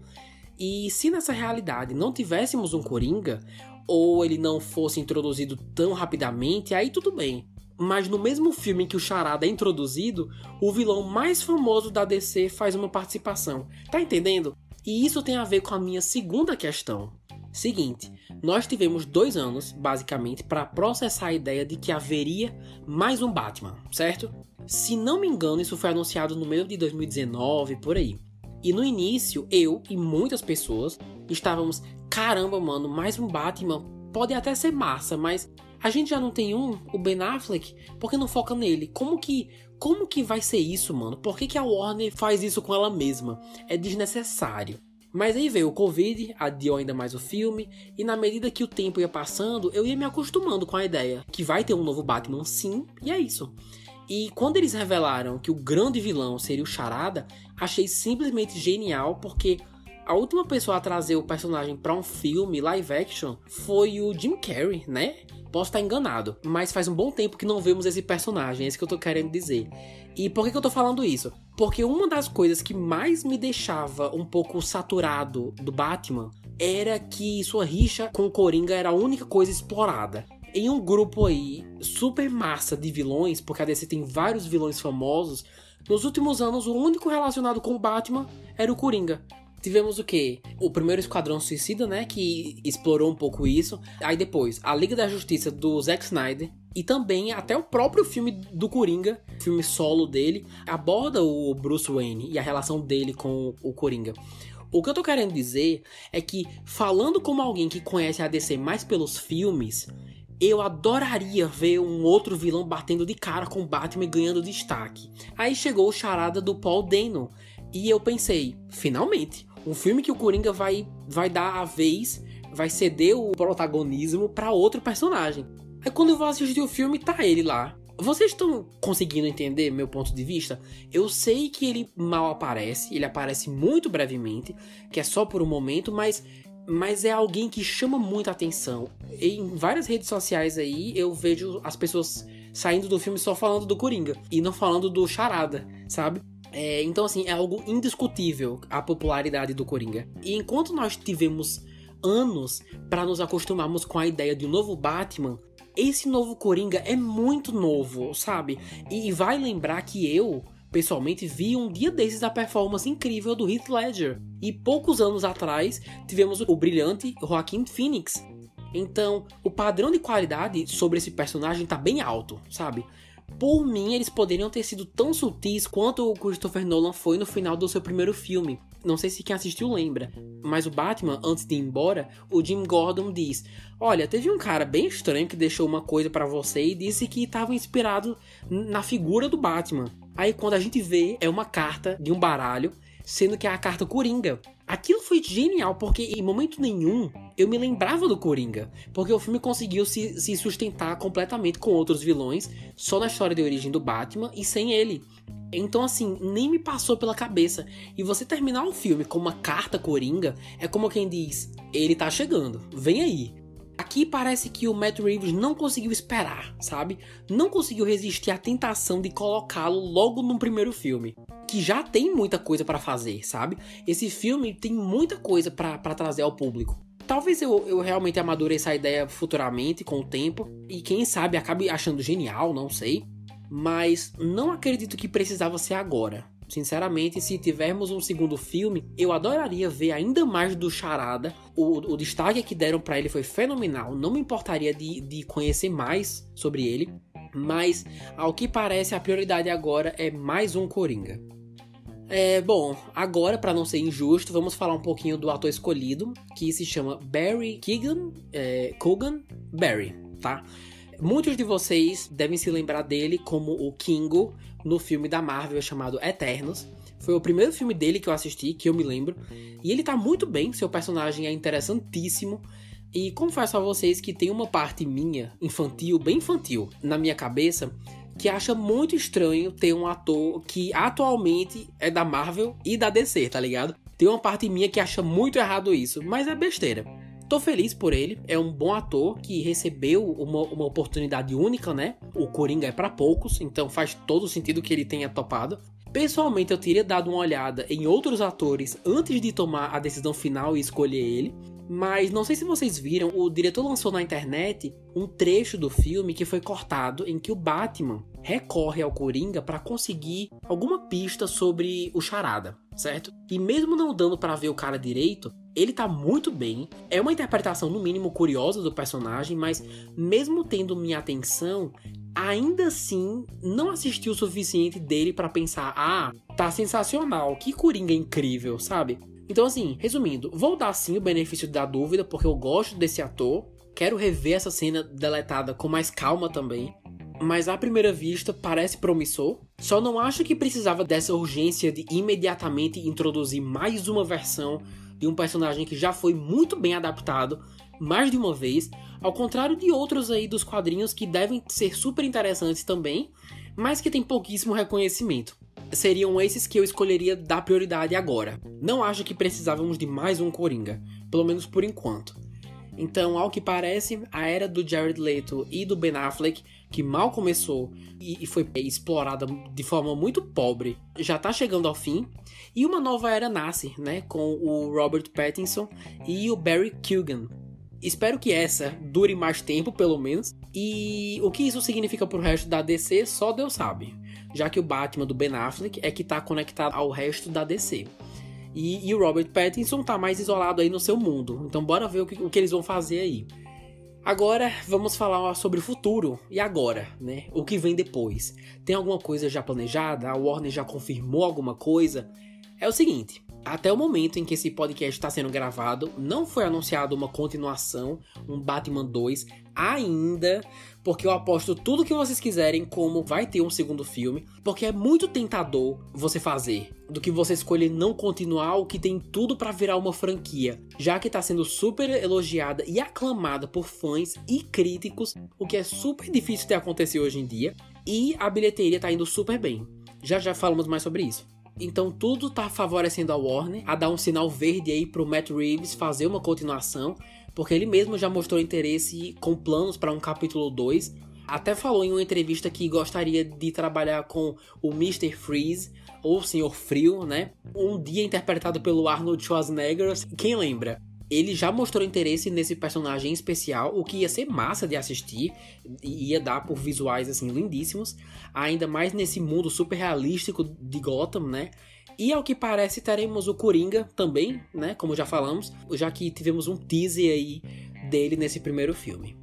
E se nessa realidade não tivéssemos um Coringa, ou ele não fosse introduzido tão rapidamente, aí tudo bem. Mas no mesmo filme em que o Charada é introduzido, o vilão mais famoso da DC faz uma participação. Tá entendendo? E isso tem a ver com a minha segunda questão. Seguinte, nós tivemos dois anos, basicamente, para processar a ideia de que haveria mais um Batman, certo? Se não me engano, isso foi anunciado no meio de 2019, por aí. E no início, eu e muitas pessoas estávamos, caramba, mano, mais um Batman pode até ser massa, mas a gente já não tem um, o Ben Affleck, por que não foca nele? Como que como que vai ser isso, mano? Por que, que a Warner faz isso com ela mesma? É desnecessário. Mas aí veio o Covid, adiou ainda mais o filme, e na medida que o tempo ia passando, eu ia me acostumando com a ideia que vai ter um novo Batman sim, e é isso. E quando eles revelaram que o grande vilão seria o Charada, achei simplesmente genial, porque a última pessoa a trazer o personagem para um filme live action foi o Jim Carrey, né? Posso estar enganado, mas faz um bom tempo que não vemos esse personagem, é isso que eu tô querendo dizer. E por que, que eu tô falando isso? Porque uma das coisas que mais me deixava um pouco saturado do Batman era que sua rixa com o Coringa era a única coisa explorada. Em um grupo aí super massa de vilões, porque a DC tem vários vilões famosos, nos últimos anos o único relacionado com o Batman era o Coringa. Tivemos o quê? O primeiro Esquadrão Suicida, né? Que explorou um pouco isso. Aí depois, a Liga da Justiça do Zack Snyder. E também até o próprio filme do Coringa, filme solo dele, aborda o Bruce Wayne e a relação dele com o Coringa. O que eu tô querendo dizer é que, falando como alguém que conhece a DC mais pelos filmes, eu adoraria ver um outro vilão batendo de cara com Batman e ganhando destaque. Aí chegou o charada do Paul Dano, e eu pensei, finalmente, um filme que o Coringa vai, vai dar a vez, vai ceder o protagonismo para outro personagem. Aí quando eu vou assistir o filme, tá ele lá. Vocês estão conseguindo entender meu ponto de vista? Eu sei que ele mal aparece, ele aparece muito brevemente, que é só por um momento, mas mas é alguém que chama muita atenção. Em várias redes sociais aí eu vejo as pessoas saindo do filme só falando do Coringa e não falando do Charada, sabe? É, então, assim, é algo indiscutível a popularidade do Coringa. E enquanto nós tivemos anos para nos acostumarmos com a ideia de um novo Batman, esse novo Coringa é muito novo, sabe? E vai lembrar que eu, pessoalmente, vi um dia desses a performance incrível do Heath Ledger. E poucos anos atrás tivemos o brilhante Joaquin Phoenix. Então, o padrão de qualidade sobre esse personagem tá bem alto, sabe? Por mim, eles poderiam ter sido tão sutis quanto o Christopher Nolan foi no final do seu primeiro filme. Não sei se quem assistiu lembra, mas o Batman, antes de ir embora, o Jim Gordon diz: Olha, teve um cara bem estranho que deixou uma coisa para você e disse que estava inspirado na figura do Batman. Aí quando a gente vê, é uma carta de um baralho, sendo que é a carta Coringa. Aquilo foi genial, porque em momento nenhum eu me lembrava do Coringa. Porque o filme conseguiu se, se sustentar completamente com outros vilões, só na história de origem do Batman e sem ele. Então, assim, nem me passou pela cabeça. E você terminar o filme com uma carta Coringa é como quem diz: ele tá chegando, vem aí. Aqui parece que o Matt Reeves não conseguiu esperar, sabe? Não conseguiu resistir à tentação de colocá-lo logo no primeiro filme, que já tem muita coisa para fazer, sabe? Esse filme tem muita coisa para trazer ao público. Talvez eu, eu realmente amadureça a ideia futuramente, com o tempo, e quem sabe acabe achando genial, não sei. Mas não acredito que precisava ser agora. Sinceramente, se tivermos um segundo filme, eu adoraria ver ainda mais do Charada. O, o destaque que deram para ele foi fenomenal. Não me importaria de, de conhecer mais sobre ele. Mas, ao que parece, a prioridade agora é mais um Coringa. É, bom, agora, para não ser injusto, vamos falar um pouquinho do ator escolhido, que se chama Barry Keegan, é, Coogan Barry, tá? Muitos de vocês devem se lembrar dele como o Kingo no filme da Marvel chamado Eternos. Foi o primeiro filme dele que eu assisti, que eu me lembro. E ele tá muito bem, seu personagem é interessantíssimo. E confesso a vocês que tem uma parte minha, infantil, bem infantil, na minha cabeça, que acha muito estranho ter um ator que atualmente é da Marvel e da DC, tá ligado? Tem uma parte minha que acha muito errado isso, mas é besteira. Tô feliz por ele, é um bom ator que recebeu uma, uma oportunidade única, né? O Coringa é para poucos, então faz todo sentido que ele tenha topado. Pessoalmente, eu teria dado uma olhada em outros atores antes de tomar a decisão final e escolher ele. Mas não sei se vocês viram, o diretor lançou na internet um trecho do filme que foi cortado em que o Batman recorre ao Coringa para conseguir alguma pista sobre o Charada, certo? E mesmo não dando para ver o cara direito, ele tá muito bem. É uma interpretação no mínimo curiosa do personagem, mas mesmo tendo minha atenção, ainda assim não assisti o suficiente dele para pensar: "Ah, tá sensacional, que Coringa incrível", sabe? Então, assim, resumindo, vou dar sim o benefício da dúvida, porque eu gosto desse ator. Quero rever essa cena deletada com mais calma também. Mas à primeira vista parece promissor. Só não acho que precisava dessa urgência de imediatamente introduzir mais uma versão de um personagem que já foi muito bem adaptado mais de uma vez, ao contrário de outros aí dos quadrinhos que devem ser super interessantes também, mas que tem pouquíssimo reconhecimento seriam esses que eu escolheria dar prioridade agora. Não acho que precisávamos de mais um Coringa, pelo menos por enquanto. Então, ao que parece, a era do Jared Leto e do Ben Affleck, que mal começou e foi explorada de forma muito pobre, já está chegando ao fim, e uma nova era nasce, né, com o Robert Pattinson e o Barry Keoghan. Espero que essa dure mais tempo, pelo menos, e o que isso significa pro resto da DC, só Deus sabe já que o Batman do Ben Affleck é que tá conectado ao resto da DC. E, e, o Robert Pattinson tá mais isolado aí no seu mundo. Então bora ver o que, o que eles vão fazer aí. Agora vamos falar sobre o futuro e agora, né? O que vem depois? Tem alguma coisa já planejada? A Warner já confirmou alguma coisa? É o seguinte, até o momento em que esse podcast está sendo gravado, não foi anunciado uma continuação, um Batman 2 ainda, porque eu aposto tudo que vocês quiserem como vai ter um segundo filme, porque é muito tentador você fazer do que você escolher não continuar o que tem tudo para virar uma franquia, já que está sendo super elogiada e aclamada por fãs e críticos, o que é super difícil de acontecer hoje em dia, e a bilheteria está indo super bem. Já já falamos mais sobre isso. Então tudo tá favorecendo a Warner a dar um sinal verde aí pro Matt Reeves fazer uma continuação, porque ele mesmo já mostrou interesse com planos para um capítulo 2. Até falou em uma entrevista que gostaria de trabalhar com o Mr. Freeze, ou o Senhor Frio, né? Um dia interpretado pelo Arnold Schwarzenegger. Quem lembra? Ele já mostrou interesse nesse personagem especial, o que ia ser massa de assistir, ia dar por visuais assim lindíssimos, ainda mais nesse mundo super realístico de Gotham, né? E ao que parece teremos o Coringa também, né? Como já falamos, já que tivemos um teaser aí dele nesse primeiro filme.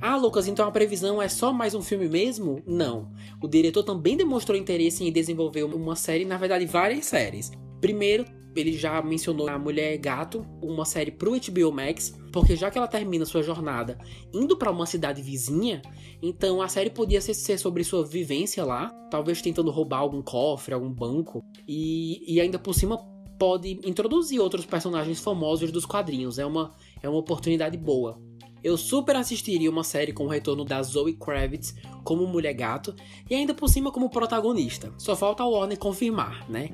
Ah, Lucas, então a previsão é só mais um filme mesmo? Não. O diretor também demonstrou interesse em desenvolver uma série, na verdade, várias séries. Primeiro, ele já mencionou a Mulher Gato, uma série pro HBO Max, porque já que ela termina sua jornada indo para uma cidade vizinha, então a série podia ser sobre sua vivência lá, talvez tentando roubar algum cofre, algum banco, e, e ainda por cima pode introduzir outros personagens famosos dos quadrinhos. É uma, é uma oportunidade boa. Eu super assistiria uma série com o retorno da Zoe Kravitz como Mulher Gato e ainda por cima como protagonista. Só falta a Warner confirmar, né?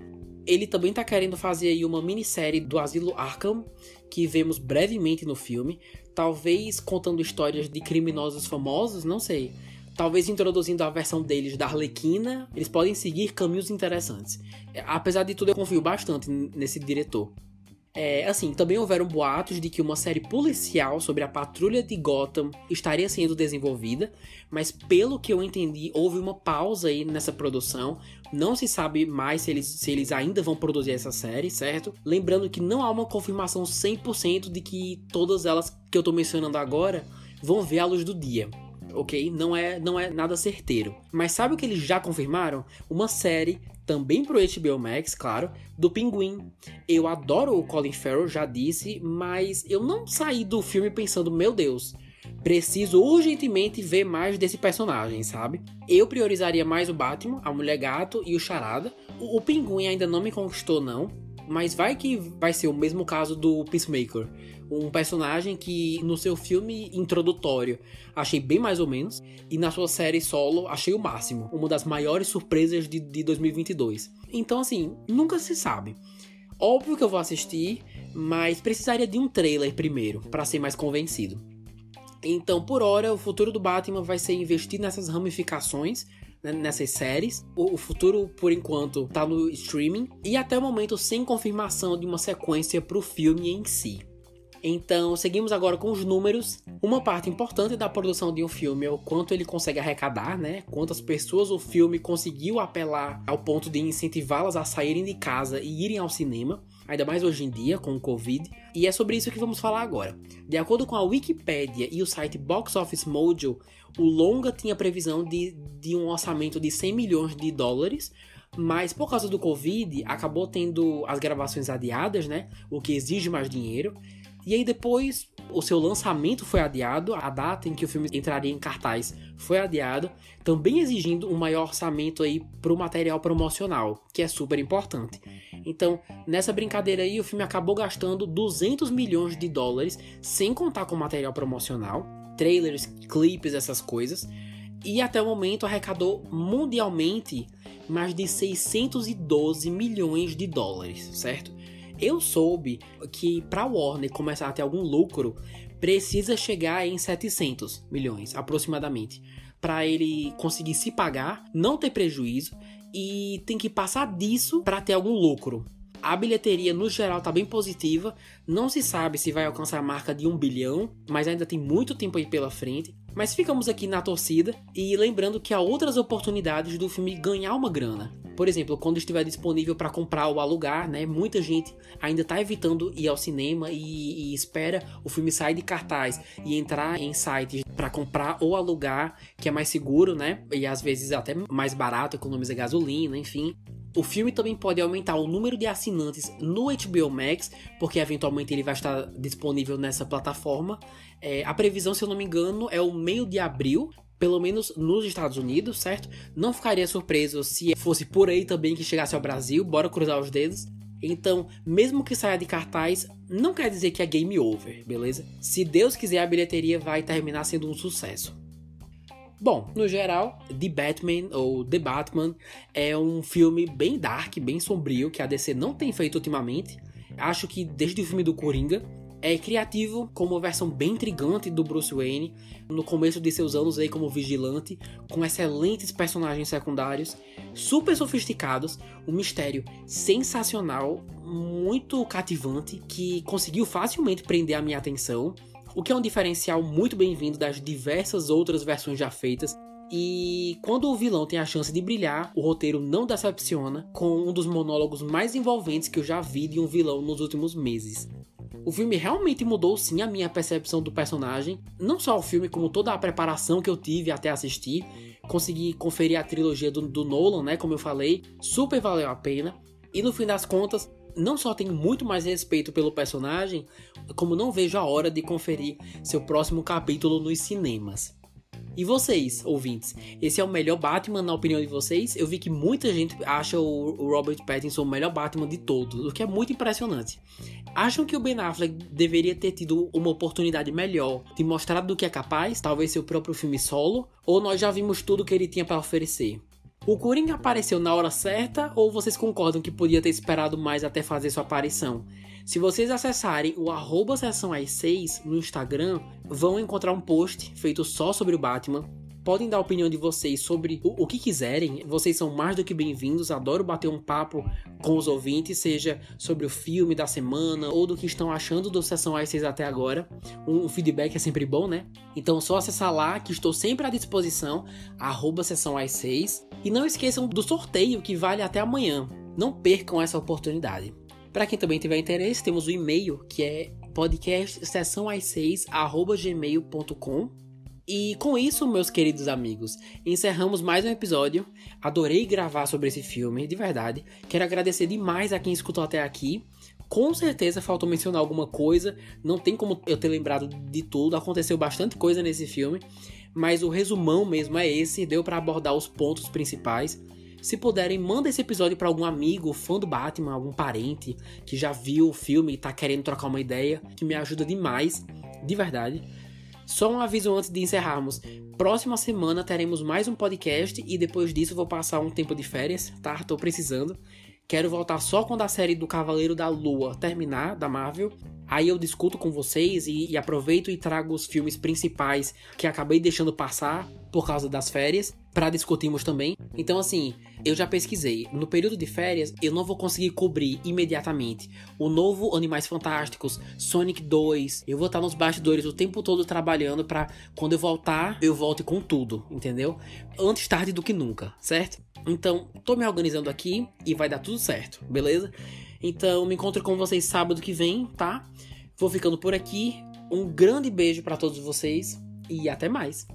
Ele também está querendo fazer aí uma minissérie do Asilo Arkham, que vemos brevemente no filme, talvez contando histórias de criminosos famosos, não sei. Talvez introduzindo a versão deles da Arlequina, eles podem seguir caminhos interessantes. Apesar de tudo, eu confio bastante nesse diretor. É, assim, também houveram boatos de que uma série policial sobre a patrulha de Gotham estaria sendo desenvolvida, mas pelo que eu entendi, houve uma pausa aí nessa produção. Não se sabe mais se eles, se eles ainda vão produzir essa série, certo? Lembrando que não há uma confirmação 100% de que todas elas que eu tô mencionando agora vão ver a luz do dia ok? Não é, não é nada certeiro. Mas sabe o que eles já confirmaram? Uma série também pro HBO Max, claro, do Pinguim. Eu adoro o Colin Farrell, já disse, mas eu não saí do filme pensando, meu Deus, preciso urgentemente ver mais desse personagem, sabe? Eu priorizaria mais o Batman, a Mulher Gato e o Charada. O, o Pinguim ainda não me conquistou, não, mas vai que vai ser o mesmo caso do Peacemaker um personagem que no seu filme introdutório achei bem mais ou menos, e na sua série solo achei o máximo, uma das maiores surpresas de, de 2022. Então, assim, nunca se sabe. Óbvio que eu vou assistir, mas precisaria de um trailer primeiro, para ser mais convencido. Então, por hora, o futuro do Batman vai ser investir nessas ramificações né, nessas séries. O, futuro, por enquanto, tá no streaming e até o momento sem confirmação de uma sequência pro filme em si. Então, seguimos agora com os números. Uma parte importante da produção de um filme é o quanto ele consegue arrecadar, né? Quantas pessoas o filme conseguiu apelar ao ponto de incentivá-las a saírem de casa e irem ao cinema ainda mais hoje em dia com o Covid, e é sobre isso que vamos falar agora. De acordo com a Wikipedia e o site Box Office Mojo, o longa tinha previsão de, de um orçamento de 100 milhões de dólares, mas por causa do Covid acabou tendo as gravações adiadas, né? O que exige mais dinheiro. E aí depois o seu lançamento foi adiado, a data em que o filme entraria em cartaz foi adiado, também exigindo um maior orçamento aí para o material promocional, que é super importante. Então, nessa brincadeira aí, o filme acabou gastando 200 milhões de dólares, sem contar com material promocional, trailers, clipes, essas coisas, e até o momento arrecadou mundialmente mais de 612 milhões de dólares, certo? Eu soube que para Warner começar a ter algum lucro, precisa chegar em 700 milhões aproximadamente, para ele conseguir se pagar, não ter prejuízo e tem que passar disso para ter algum lucro. A bilheteria no geral está bem positiva, não se sabe se vai alcançar a marca de um bilhão, mas ainda tem muito tempo aí pela frente. Mas ficamos aqui na torcida e lembrando que há outras oportunidades do filme ganhar uma grana. Por exemplo, quando estiver disponível para comprar ou alugar, né? Muita gente ainda está evitando ir ao cinema e, e, espera o filme sair de cartaz e entrar em sites para comprar ou alugar, que é mais seguro, né? E às vezes até mais barato, economiza gasolina, enfim. O filme também pode aumentar o número de assinantes no HBO Max, porque eventualmente ele vai estar disponível nessa plataforma. É, a previsão, se eu não me engano, é o meio de abril, pelo menos nos Estados Unidos, certo? Não ficaria surpreso se fosse por aí também que chegasse ao Brasil, bora cruzar os dedos. Então, mesmo que saia de cartaz, não quer dizer que é game over, beleza? Se Deus quiser, a bilheteria vai terminar sendo um sucesso. Bom, no geral, The Batman ou The Batman é um filme bem dark, bem sombrio que a DC não tem feito ultimamente. Acho que desde o filme do Coringa é criativo com uma versão bem intrigante do Bruce Wayne no começo de seus anos aí como vigilante, com excelentes personagens secundários, super sofisticados, um mistério sensacional, muito cativante que conseguiu facilmente prender a minha atenção o que é um diferencial muito bem-vindo das diversas outras versões já feitas. E quando o vilão tem a chance de brilhar, o roteiro não decepciona, com um dos monólogos mais envolventes que eu já vi de um vilão nos últimos meses. O filme realmente mudou sim a minha percepção do personagem, não só o filme, como toda a preparação que eu tive até assistir. Consegui conferir a trilogia do, do Nolan, né? Como eu falei, super valeu a pena. E no fim das contas, não só tenho muito mais respeito pelo personagem, como não vejo a hora de conferir seu próximo capítulo nos cinemas. E vocês, ouvintes, esse é o melhor Batman na opinião de vocês? Eu vi que muita gente acha o Robert Pattinson o melhor Batman de todos, o que é muito impressionante. Acham que o Ben Affleck deveria ter tido uma oportunidade melhor de mostrar do que é capaz, talvez seu próprio filme solo, ou nós já vimos tudo que ele tinha para oferecer? O Coringa apareceu na hora certa ou vocês concordam que podia ter esperado mais até fazer sua aparição? Se vocês acessarem o arroba sessão 6 no Instagram, vão encontrar um post feito só sobre o Batman, podem dar a opinião de vocês sobre o, o que quiserem. Vocês são mais do que bem-vindos. Adoro bater um papo com os ouvintes, seja sobre o filme da semana ou do que estão achando do Sessão às 6 até agora. Um, um, feedback é sempre bom, né? Então só acessar lá que estou sempre à disposição, arroba Sessão às 6. E não esqueçam do sorteio que vale até amanhã. Não percam essa oportunidade. Para quem também tiver interesse, temos o e-mail que é podcast sessão às 6 gmail.com e com isso, meus queridos amigos, encerramos mais um episódio. Adorei gravar sobre esse filme, de verdade. Quero agradecer demais a quem escutou até aqui. Com certeza faltou mencionar alguma coisa, não tem como eu ter lembrado de tudo, aconteceu bastante coisa nesse filme, mas o resumão mesmo é esse, deu para abordar os pontos principais. Se puderem, manda esse episódio para algum amigo, fã do Batman, algum parente que já viu o filme e tá querendo trocar uma ideia, que me ajuda demais, de verdade. Só um aviso antes de encerrarmos. Próxima semana teremos mais um podcast e depois disso vou passar um tempo de férias, tá? Tô precisando. Quero voltar só quando a série do Cavaleiro da Lua terminar, da Marvel. Aí eu discuto com vocês e, e aproveito e trago os filmes principais que acabei deixando passar por causa das férias para discutirmos também. Então, assim, eu já pesquisei. No período de férias, eu não vou conseguir cobrir imediatamente o novo Animais Fantásticos, Sonic 2. Eu vou estar nos bastidores o tempo todo trabalhando para quando eu voltar, eu volte com tudo, entendeu? Antes tarde do que nunca, certo? Então, tô me organizando aqui e vai dar tudo certo, beleza? Então, me encontro com vocês sábado que vem, tá? Vou ficando por aqui. Um grande beijo para todos vocês e até mais.